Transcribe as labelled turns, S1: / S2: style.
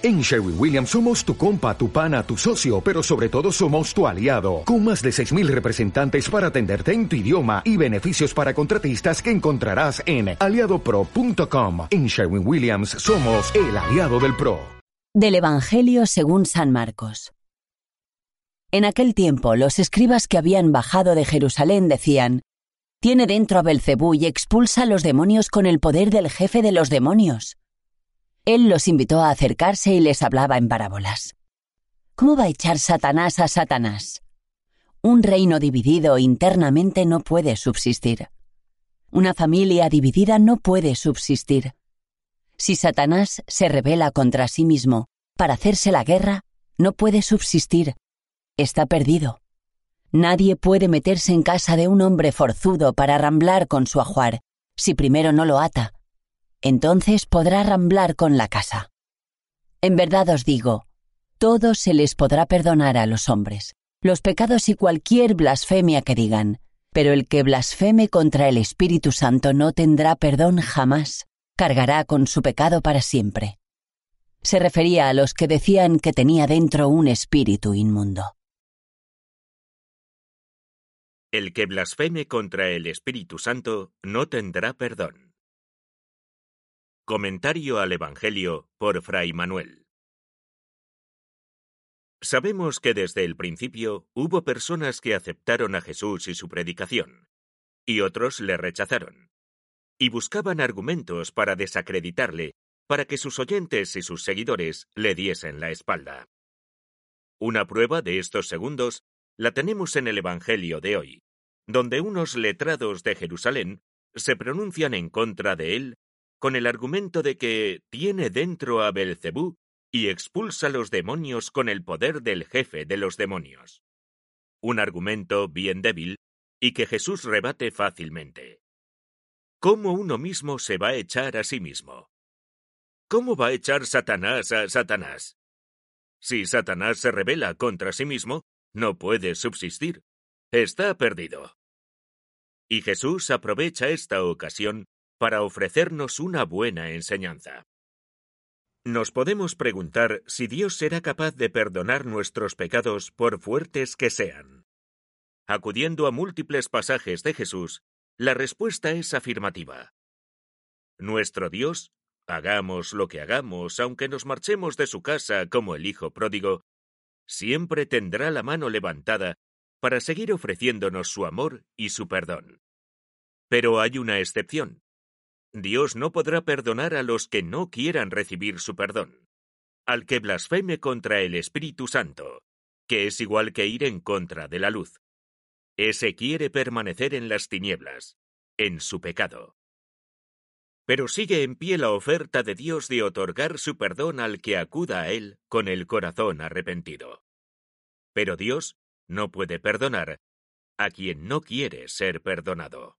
S1: En Sherwin Williams somos tu compa, tu pana, tu socio, pero sobre todo somos tu aliado, con más de 6.000 representantes para atenderte en tu idioma y beneficios para contratistas que encontrarás en aliadopro.com. En Sherwin Williams somos el aliado del PRO.
S2: Del Evangelio según San Marcos. En aquel tiempo los escribas que habían bajado de Jerusalén decían, Tiene dentro a Belcebú y expulsa a los demonios con el poder del jefe de los demonios. Él los invitó a acercarse y les hablaba en parábolas. ¿Cómo va a echar Satanás a Satanás? Un reino dividido internamente no puede subsistir. Una familia dividida no puede subsistir. Si Satanás se rebela contra sí mismo para hacerse la guerra, no puede subsistir. Está perdido. Nadie puede meterse en casa de un hombre forzudo para arramblar con su ajuar, si primero no lo ata entonces podrá ramblar con la casa. En verdad os digo, todo se les podrá perdonar a los hombres, los pecados y cualquier blasfemia que digan, pero el que blasfeme contra el Espíritu Santo no tendrá perdón jamás, cargará con su pecado para siempre. Se refería a los que decían que tenía dentro un espíritu inmundo.
S3: El que blasfeme contra el Espíritu Santo no tendrá perdón. Comentario al Evangelio por Fray Manuel. Sabemos que desde el principio hubo personas que aceptaron a Jesús y su predicación, y otros le rechazaron, y buscaban argumentos para desacreditarle, para que sus oyentes y sus seguidores le diesen la espalda. Una prueba de estos segundos la tenemos en el Evangelio de hoy, donde unos letrados de Jerusalén se pronuncian en contra de él con el argumento de que tiene dentro a Belcebú y expulsa los demonios con el poder del jefe de los demonios. Un argumento bien débil y que Jesús rebate fácilmente. ¿Cómo uno mismo se va a echar a sí mismo? ¿Cómo va a echar Satanás a Satanás? Si Satanás se rebela contra sí mismo, no puede subsistir. Está perdido. Y Jesús aprovecha esta ocasión para ofrecernos una buena enseñanza. Nos podemos preguntar si Dios será capaz de perdonar nuestros pecados por fuertes que sean. Acudiendo a múltiples pasajes de Jesús, la respuesta es afirmativa. Nuestro Dios, hagamos lo que hagamos, aunque nos marchemos de su casa como el Hijo pródigo, siempre tendrá la mano levantada para seguir ofreciéndonos su amor y su perdón. Pero hay una excepción. Dios no podrá perdonar a los que no quieran recibir su perdón. Al que blasfeme contra el Espíritu Santo, que es igual que ir en contra de la luz. Ese quiere permanecer en las tinieblas, en su pecado. Pero sigue en pie la oferta de Dios de otorgar su perdón al que acuda a Él con el corazón arrepentido. Pero Dios no puede perdonar a quien no quiere ser perdonado.